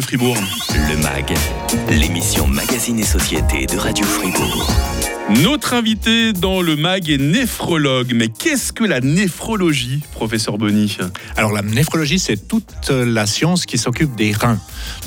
Fribourg. Le MAG, l'émission Magazine et Société de Radio Fribourg. Notre invité dans le MAG est néphrologue. Mais qu'est-ce que la néphrologie, professeur Bonny? Alors la néphrologie, c'est toute la science qui s'occupe des reins.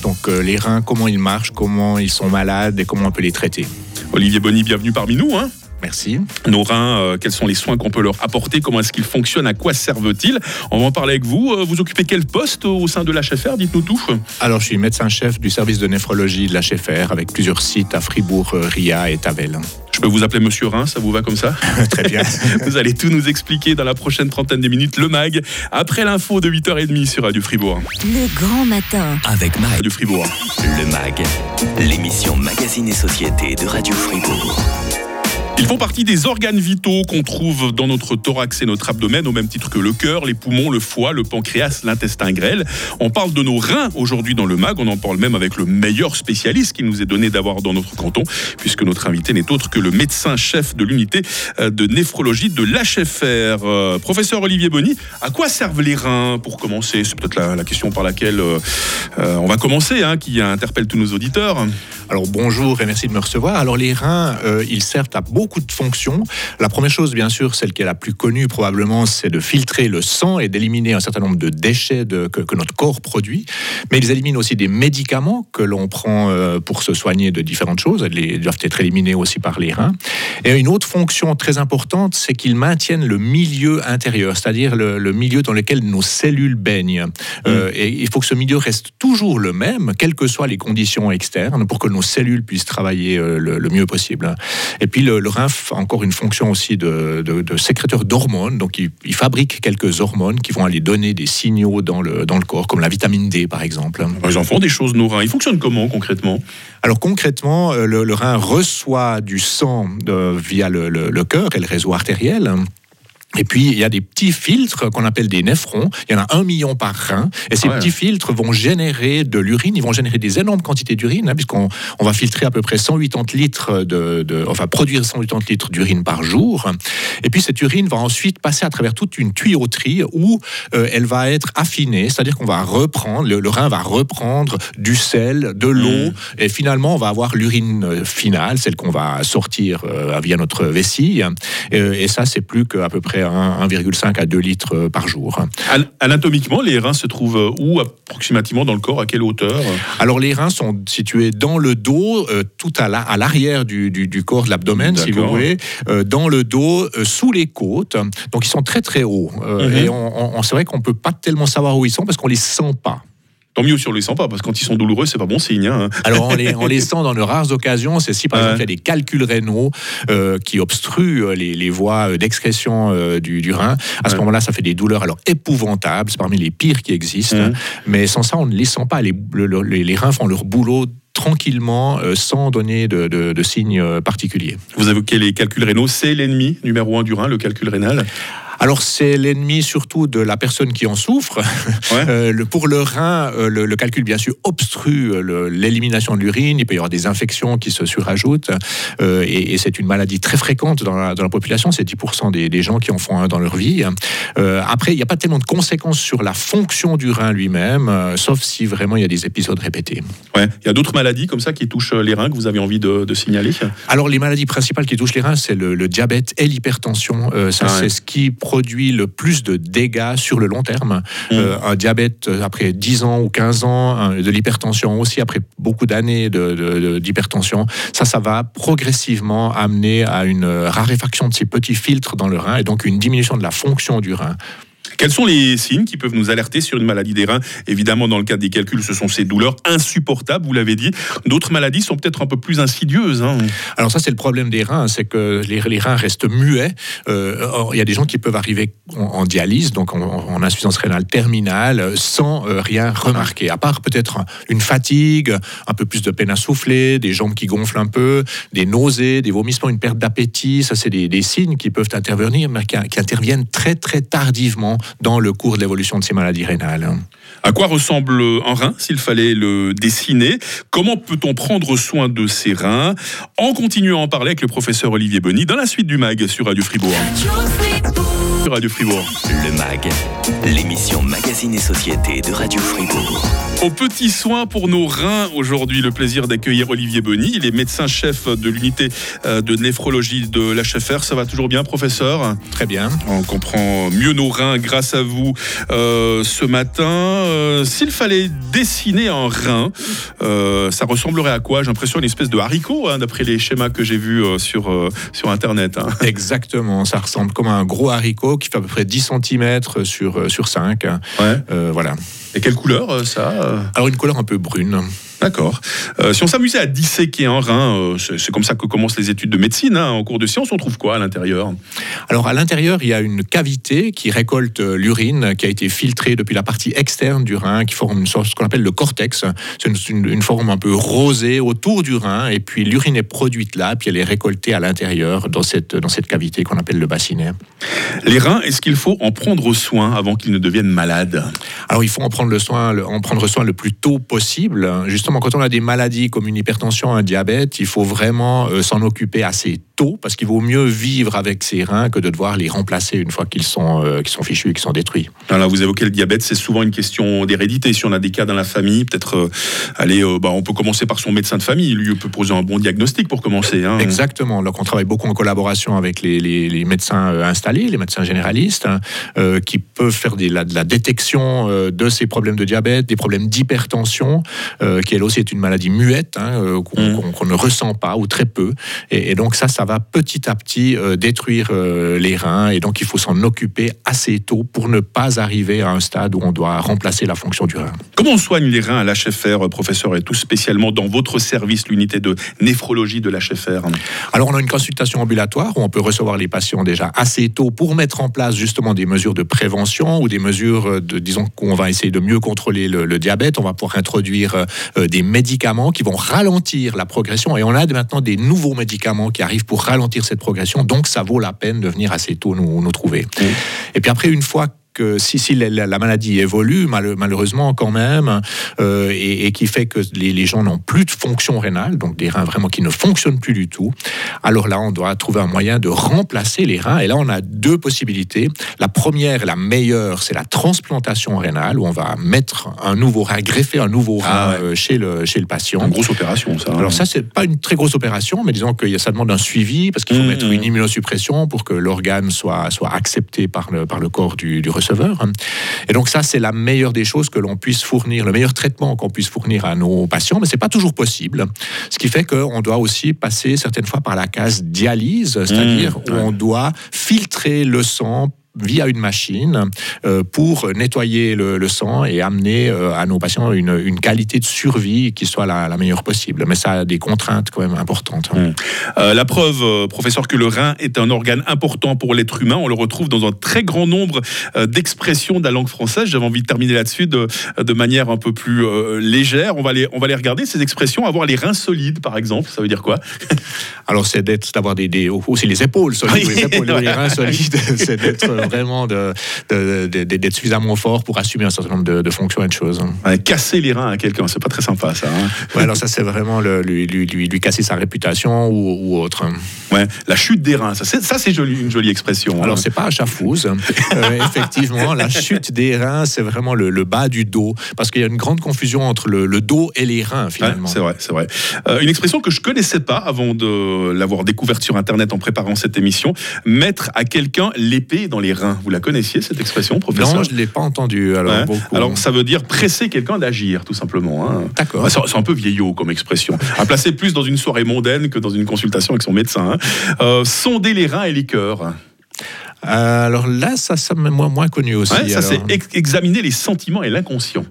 Donc euh, les reins, comment ils marchent, comment ils sont malades et comment on peut les traiter. Olivier Bonny, bienvenue parmi nous. Hein Merci. Nos reins, euh, quels sont les soins qu'on peut leur apporter? Comment est-ce qu'ils fonctionnent? À quoi servent-ils? On va en parler avec vous. Euh, vous occupez quel poste au sein de l'HFR? Dites-nous tout. Alors, je suis médecin-chef du service de néphrologie de l'HFR avec plusieurs sites à Fribourg, euh, Ria et Tavel. Je peux vous appeler Monsieur Rhin, ça vous va comme ça? Très bien. vous allez tout nous expliquer dans la prochaine trentaine de minutes, le MAG, après l'info de 8h30 sur Radio Fribourg. Le grand matin. Avec MAG. Radio Fribourg. Le MAG, l'émission Magazine et Société de Radio Fribourg. Ils font partie des organes vitaux qu'on trouve dans notre thorax et notre abdomen, au même titre que le cœur, les poumons, le foie, le pancréas, l'intestin grêle. On parle de nos reins aujourd'hui dans le MAG, on en parle même avec le meilleur spécialiste qui nous est donné d'avoir dans notre canton, puisque notre invité n'est autre que le médecin-chef de l'unité euh, de néphrologie de l'HFR. Euh, professeur Olivier Bonny, à quoi servent les reins pour commencer? C'est peut-être la, question par laquelle euh, on va commencer, hein, qui interpelle tous nos auditeurs. Alors bonjour et merci de me recevoir. Alors les reins, ils servent à beaucoup beaucoup de fonctions. La première chose, bien sûr, celle qui est la plus connue probablement, c'est de filtrer le sang et d'éliminer un certain nombre de déchets de, que, notre corps produit. Mais ils éliminent aussi des médicaments que l'on prend euh, pour se soigner de différentes choses. Ils doivent être éliminés aussi par les reins. Et une autre fonction très importante, c'est qu'ils maintiennent le milieu intérieur, c'est-à-dire le, milieu dans lequel nos cellules baignent. Euh, mm. et il faut que ce milieu reste toujours le même, quelles que soient les conditions externes, pour que nos cellules puissent travailler euh, le, mieux possible. Et puis le, le encore une fonction aussi de, sécréteur d'hormones. Donc, il, fabrique quelques hormones qui vont aller donner des signaux dans le, dans le corps, comme la vitamine D, par exemple. Ils en font des choses, nos reins. Ils fonctionnent comment, concrètement? Alors, concrètement, euh, le, rein reçoit du sang via le, le cœur et le réseau artériel. Et puis, il y a des petits filtres qu'on appelle des néphrons. Il y en a un million par rein. Et ces petits filtres vont générer de l'urine. Ils vont générer des énormes quantités d'urine, hein, puisqu'on on va filtrer à peu près 180 litres de, de enfin, produire 180 litres d'urine par jour. Et puis, cette urine va ensuite passer à travers toute une tuyauterie où euh, elle va être affinée. C'est-à-dire qu'on va reprendre, le, rein va reprendre du sel, de l'eau. Mmh. Et finalement, on va avoir l'urine euh, finale, celle qu'on va sortir euh, via notre vessie. et ça, c'est plus qu'à peu près 1,5 à 2 litres euh, par jour. Anatomiquement, les reins se trouvent euh, où approximativement dans le corps À quelle hauteur? Alors les reins sont situés dans le dos, euh, tout à l'arrière du, corps de l'abdomen, si vous voulez, dans le dos, sous les côtes. Donc ils sont très très hauts. Mhm. Et on, c'est vrai qu'on peut pas tellement savoir où ils sont parce qu'on les sent pas. Tant mieux si on les sent pas, parce que quand ils sont douloureux, c'est pas bon signe. Hein. Alors on les, on les sent dans de rares occasions. C'est si par exemple il y a des calculs rénaux euh, qui obstruent euh, les, les voies euh, d'excrétion du, du, rein. À ce moment-là, ça fait des douleurs alors épouvantables. C'est parmi les pires qui existent. Mais sans ça, on ne les sent pas. Les, les, reins font leur boulot tranquillement, sans donner de, de, de, signes particuliers. Vous évoquez les calculs rénaux, c'est l'ennemi numéro un du rein, le calcul rénal alors c'est l'ennemi surtout de la personne qui en souffre. Euh, le, pour le rein, euh, le, calcul bien sûr obstrue euh, l'élimination de l'urine. Il peut y avoir des infections qui se surajoutent. et, c'est une maladie très fréquente dans la, dans la population. C'est 10% des, des, gens qui en font un dans leur vie. Après, il n'y a pas tellement de conséquences sur la fonction du rein lui-même, sauf si vraiment il y a des épisodes répétés. Ouais. Il y a d'autres maladies comme ça qui touchent les reins que vous avez envie de, signaler? Alors les maladies principales qui touchent les reins, c'est le, diabète et l'hypertension. ça, ah c'est ce qui produit le plus de dégâts sur le long terme. Mmh. Euh, un diabète euh, après 10 ans ou 15 ans, de l'hypertension aussi après beaucoup d'années d'hypertension, ça, ça va progressivement amener à une raréfaction de ces petits filtres dans le rein et donc une diminution de la fonction du rein. Quels sont les signes qui peuvent nous alerter sur une maladie des reins Évidemment, dans le cas des calculs, ce sont ces douleurs insupportables, vous l'avez dit. D'autres maladies sont peut-être un peu plus insidieuses. Hein. Alors ça, c'est le problème des reins, c'est que les, reins restent muets. Euh, il y a des gens qui peuvent arriver en, dialyse, donc en, insuffisance rénale terminale, sans euh, rien remarquer, à part peut-être une fatigue, un peu plus de peine à souffler, des jambes qui gonflent un peu, des nausées, des vomissements, une perte d'appétit. Ça, c'est des, signes qui peuvent intervenir, mais qui interviennent très très tardivement dans le cours de l'évolution de ces maladies rénales. À quoi ressemble un rein s'il fallait le dessiner? Comment peut-on prendre soin de ces reins? En continuant à en parler avec le professeur Olivier Bonny dans la suite du MAG sur Radio Fribourg. Radio Fribourg. Le MAG, l'émission Magazine et Société de Radio Fribourg. Au petit soin pour nos reins aujourd'hui, le plaisir d'accueillir Olivier Bonny. Il est médecin-chef de l'unité euh, de néphrologie de l'HFR. Ça va toujours bien, professeur? Très bien. On comprend mieux nos reins grâce à vous euh, ce matin. Euh, S'il fallait dessiner un rein, euh, ça ressemblerait à quoi? J'ai l'impression une espèce de haricot, hein, d'après les schémas que j'ai vus euh, sur, euh, sur Internet. hein. Exactement. Ça ressemble comme un gros haricot qui fait à peu près 10 cm sur, euh, sur 5. Ouais. Euh, voilà. Et quelle couleur euh, ça Alors une couleur un peu brune. D'accord. Euh, si on s'amusait à disséquer un rein, euh, c'est comme ça que commencent les études de médecine. hein. En cours de sciences, on trouve quoi à l'intérieur? Alors à l'intérieur, il y a une cavité qui récolte euh, l'urine qui a été filtrée depuis la partie externe du rein, qui forme une sorte, ce qu'on appelle le cortex. C'est une, forme un peu rosée autour du rein, et puis l'urine est produite là, puis elle est récoltée à l'intérieur dans cette, dans cette cavité qu'on appelle le bassinet. Les reins, est-ce qu'il faut en prendre soin avant qu'ils ne deviennent malades? Alors il faut en prendre, le soin, le- en prendre soin le plus tôt possible. Justement, quand on a des maladies comme une hypertension, un diabète, il faut vraiment euh, s'en occuper assez tôt, parce qu'il vaut mieux vivre avec ses reins que de devoir les remplacer une fois qu'ils sont, euh, qu'ils sont fichus et qu'ils sont détruits. Alors, vous évoquez le diabète, c'est souvent une question d'hérédité. Si on a des cas dans la famille, peut-être, euh, allez, euh, bah, on peut commencer par son médecin de famille. Lui peut poser un bon diagnostic pour commencer. hein. Exactement. Donc, on travaille beaucoup en collaboration avec les, les- les médecins euh, installés, les médecins généralistes, hein, euh, qui peuvent faire des- la, de la détection de ces problèmes de diabète, des problèmes d'hypertension, qui elle aussi est une maladie muette, hein, euh, qu'on Mm. qu'on- qu'on ne ressent pas ou très peu. Et, et donc, ça, ça va petit à petit euh, détruire euh, les reins. Et donc, il faut s'en occuper assez tôt pour ne pas arriver à un stade où on doit remplacer la fonction du rein. Comment on soigne les reins à l'HFR, euh, professeur, et tout spécialement dans votre service, l'unité de néphrologie de l'HFR Alors, on a une consultation ambulatoire où on peut recevoir les patients déjà assez tôt pour mettre en place justement des mesures de prévention ou des mesures de, disons qu'on va essayer de mieux contrôler le, le diabète. On va pouvoir introduire euh, des médicaments qui vont ralentir la progression. Et on a maintenant des nouveaux médicaments qui arrivent pour ralentir cette progression. Donc, ça vaut la peine de venir assez tôt nous, nous trouver. Oui. Et puis après, une fois que si, si la, la- la maladie évolue, mal- malheureusement quand même, euh, et, et qui fait que les, les gens n'ont plus de fonction rénale, donc des reins vraiment qui ne fonctionnent plus du tout, alors là, on doit trouver un moyen de remplacer les reins. Et là, on a deux possibilités. La première, la meilleure, c'est la transplantation rénale, où on va mettre un nouveau rein, greffer un nouveau rein Ah ouais. euh, chez, le, chez le patient. Une grosse opération, ça. hein. Alors ça, c'est pas une très grosse opération, mais disons que ça demande un suivi parce qu'il faut Mmh, mettre mmh. une immunosuppression pour que l'organe soit, soit accepté par le, par le corps du, du receveur. Et donc ça, c'est la meilleure des choses que l'on puisse fournir, le meilleur traitement qu'on puisse fournir à nos patients, mais c'est pas toujours possible. Ce qui fait qu'on doit aussi passer certaines fois par la case dialyse, c'est-à-dire Mmh, où on doit filtrer le sang via une machine euh, pour nettoyer le, sang et amener euh, à nos patients une, qualité de survie qui soit la, meilleure possible. Mais ça a des contraintes quand même importantes. hein. Mm. Euh, la preuve, professeur, que le rein est un organe important pour l'être humain, on le retrouve dans un très grand nombre d'expressions de la langue française. J'avais envie de terminer là-dessus de, manière un peu plus légère. On va, les, on va les regarder, ces expressions. Avoir les reins solides, par exemple, ça veut dire quoi? Alors c'est d'être, d'avoir des, des- aussi les épaules solides, Oui. les épaules, les reins solides, c'est d'être vraiment de, de- de- de- d'être suffisamment fort pour assumer un certain nombre de, fonctions et de choses. Ouais, Casser les reins à quelqu'un, c'est pas très sympa, ça. hein. Ouais, alors ça c'est vraiment le- lui, lui, lui, lui casser sa réputation ou, ou autre. Ouais, la chute des reins, ça c'est, ça, c'est joli, une jolie expression. hein. Alors c'est pas à chafouze. Euh, effectivement, la chute des reins, c'est vraiment le, le bas du dos, parce qu'il y a une grande confusion entre le, le dos et les reins Ouais, finalement. c'est vrai, c'est vrai. Euh, une expression que je connaissais pas avant de l'avoir découverte sur Internet en préparant cette émission. Mettre à quelqu'un l'épée dans les reins. Vous la connaissiez cette expression, professeur non, je l'ai pas entendu. Alors, Ouais. beaucoup. Alors, ça veut dire presser quelqu'un d'agir, tout simplement. hein. D'accord. Ouais, C'est un peu vieillot comme expression. À placer plus dans une soirée mondaine que dans une consultation avec son médecin. hein. Euh, sonder les reins et les cœurs. Euh, alors là, ça, ça m'est moins, moins connu aussi. Ouais, ça, c'est ex- examiner les sentiments et l'inconscient.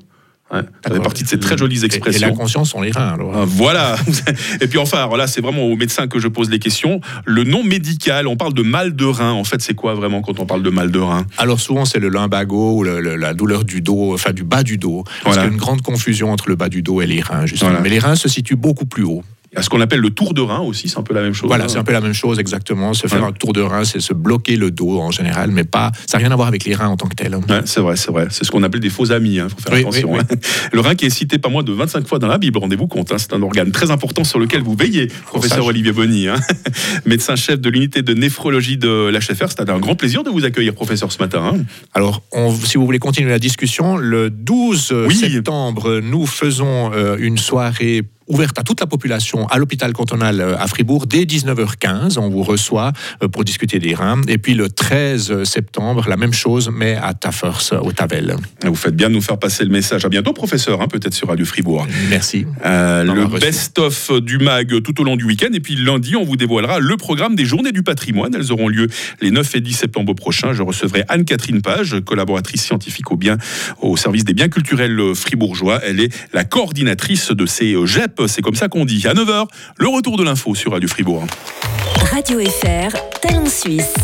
Ouais, ça fait partie de ces très jolies Et- Et, expressions. l'inconscient sont les reins. Alors. Ah, Voilà. Et puis enfin, alors là, c'est vraiment aux médecins que je pose les questions. Le nom médical, on parle de mal de rein. En fait, c'est quoi vraiment quand on parle de mal de rein? Alors souvent c'est le lumbago ou le- le- la douleur du dos, enfin du bas du dos. Parce Voilà. qu'il y a une grande confusion entre le bas du dos et les reins justement. Voilà. Mais les reins se situent beaucoup plus haut. Il y a ce qu'on appelle le tour de rein aussi, c'est un peu la même chose. Voilà, hein. c'est un peu la même chose exactement. Se faire Ouais. un tour de rein, c'est se bloquer le dos en général, mais pas. Ça n'a rien à voir avec les reins en tant que tel. Ouais, c'est vrai, c'est vrai. C'est ce qu'on appelle des faux amis. Il faut faire Oui, attention. oui, hein. Le rein qui est cité pas moins de 25 fois dans la Bible, rendez-vous compte. hein. C'est un organe très important sur lequel vous veillez, professeur. Olivier Bonny. hein. Médecin-chef de l'unité de néphrologie de l'HFR. C'était un grand plaisir de vous accueillir, professeur, ce matin. hein. Alors, on- si vous voulez continuer la discussion, le 12 Oui. septembre, nous faisons euh, une soirée ouverte à toute la population à l'hôpital cantonal euh, à Fribourg dès 19h15. On vous reçoit euh, pour discuter des reins. Et puis le 13 septembre, la même chose, mais à Taffers, au Tavel. Vous faites bien de nous faire passer le message. À bientôt, professeur, hein, peut-être sur Radio Fribourg. Merci. Euh, le best-of du MAG tout au long du week-end. Et puis lundi, on vous dévoilera le programme des Journées du patrimoine. Elles auront lieu les 9 et 10 septembre prochains. Je recevrai Anne-Catherine Page, collaboratrice scientifique au, bien, au service des biens culturels fribourgeois. Elle est la coordinatrice de ces euh, C'est comme ça qu'on dit. À 9h, le retour de l'info sur Radio Fribourg. Radio FR, Talent Suisse.